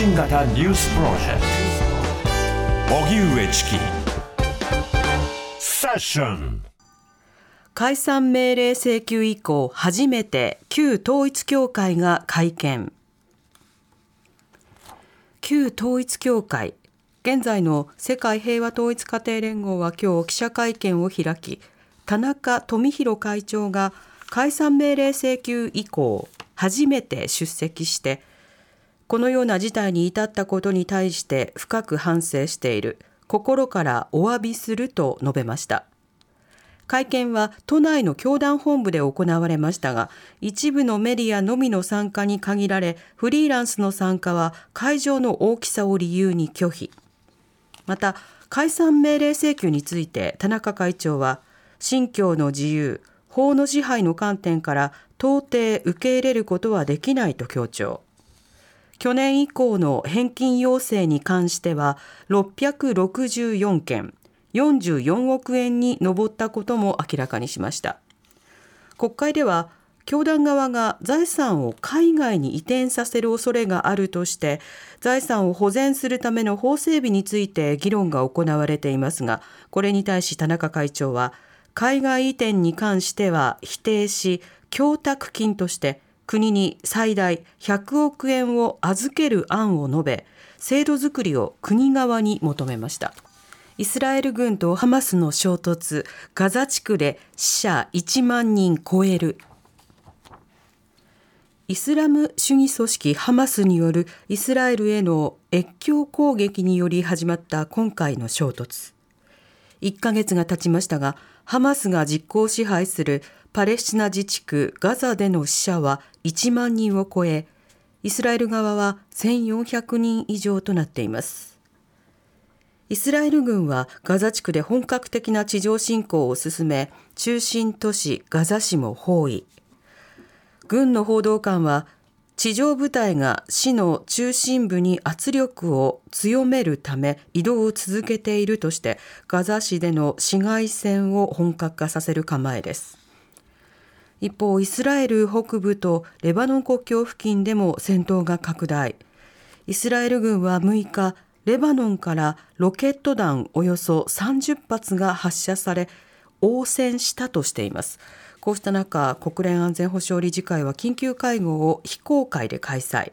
信型ニュースプロジェクト。荻上チキ。セッション。解散命令請求以降初めて旧統一教会が会見。旧統一教会現在の世界平和統一家庭連合は今日記者会見を開き田中富弘会長が解散命令請求以降初めて出席してこのような事態に至ったことに対して深く反省している。心からお詫びすると述べました。会見は都内の教団本部で行われましたが一部のメディアのみの参加に限られフリーランスの参加は会場の大きさを理由に拒否。また解散命令請求について田中会長は信教の自由法の支配の観点から到底受け入れることはできないと強調。去年以降の返金要請に関しては664件44億円に上ったことも明らかにしました。国会では教団側が財産を海外に移転させる恐れがあるとして財産を保全するための法整備について議論が行われていますがこれに対し田中会長は海外移転に関しては否定し供託金として国に最大100億円を預ける案を述べ制度づくりを国側に求めました。イスラエル軍とハマスの衝突ガザ地区で死者1万人超える。イスラム主義組織ハマスによるイスラエルへの越境攻撃により始まった今回の衝突。1ヶ月が経ちましたがハマスが実効支配するパレスチナ自治区ガザでの死者は1万人を超え、イスラエル側は1400人以上となっています。イスラエル軍はガザ地区で本格的な地上侵攻を進め、中心都市ガザ市も包囲。軍の報道官は、地上部隊が市の中心部に圧力を強めるため移動を続けているとしてガザ市での市街戦を本格化させる構えです。一方イスラエル北部とレバノン国境付近でも戦闘が拡大。イスラエル軍は6日レバノンからロケット弾およそ30発が発射され応戦したとしています。こうした中国連安全保障理事会は緊急会合を非公開で開催。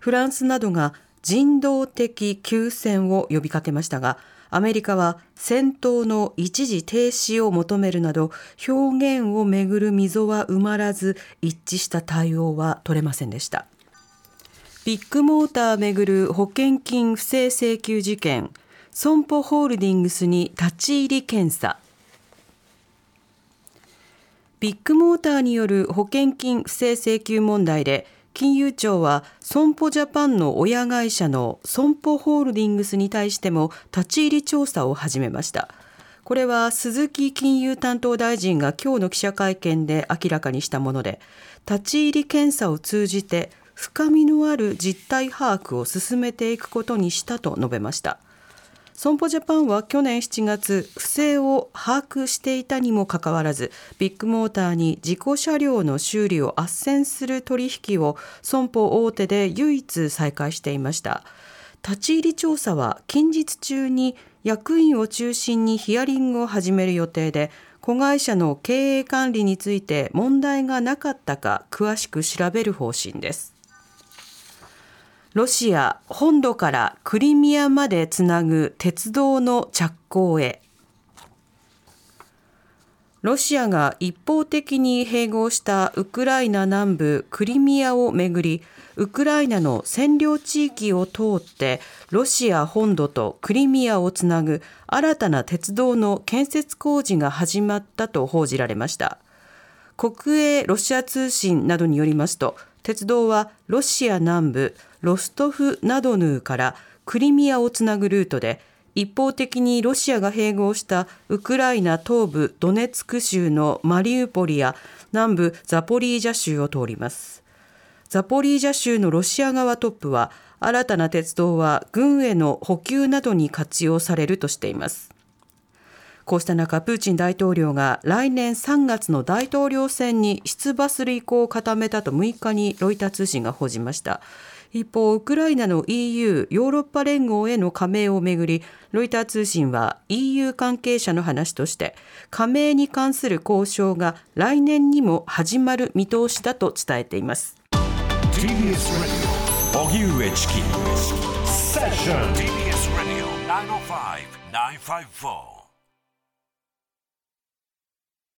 フランスなどが人道的休戦を呼びかけましたがアメリカは戦闘の一時停止を求めるなど表現をめぐる溝は埋まらず一致した対応は取れませんでした。ビッグモーターめぐる保険金不正請求事件損保ホールディングスに立ち入り検査。ビッグモーターによる保険金不正請求問題で金融庁は損保ジャパンの親会社の損保ホールディングスに対しても立ち入り調査を始めました。これは鈴木金融担当大臣が今日の記者会見で明らかにしたもので立ち入り検査を通じて深みのある実態把握を進めていくことにしたと述べました。損保ジャパンは去年7月不正を把握していたにもかかわらずビッグモーターに事故車両の修理を斡旋する取引を損保大手で唯一再開していました。立ち入り調査は近日中に役員を中心にヒアリングを始める予定で子会社の経営管理について問題がなかったか詳しく調べる方針です。ロシア本土からクリミアまでつなぐ鉄道の着工へ。ロシアが一方的に併合したウクライナ南部クリミアをめぐりウクライナの占領地域を通ってロシア本土とクリミアをつなぐ新たな鉄道の建設工事が始まったと報じられました。国営ロシア通信などによりますと鉄道はロシア南部ロストフナドヌーからクリミアをつなぐルートで一方的にロシアが併合したウクライナ東部ドネツク州のマリウポリや南部ザポリージャ州を通ります。ザポリージャ州のロシア側トップは新たな鉄道は軍への補給などに活用されるとしています。こうした中、プーチン大統領が来年3月の大統領選に出馬する意向を固めたと6日にロイター通信が報じました。一方ウクライナの EU ヨーロッパ連合への加盟をめぐりロイター通信は EU 関係者の話として加盟に関する交渉が来年にも始まる見通しだと伝えています。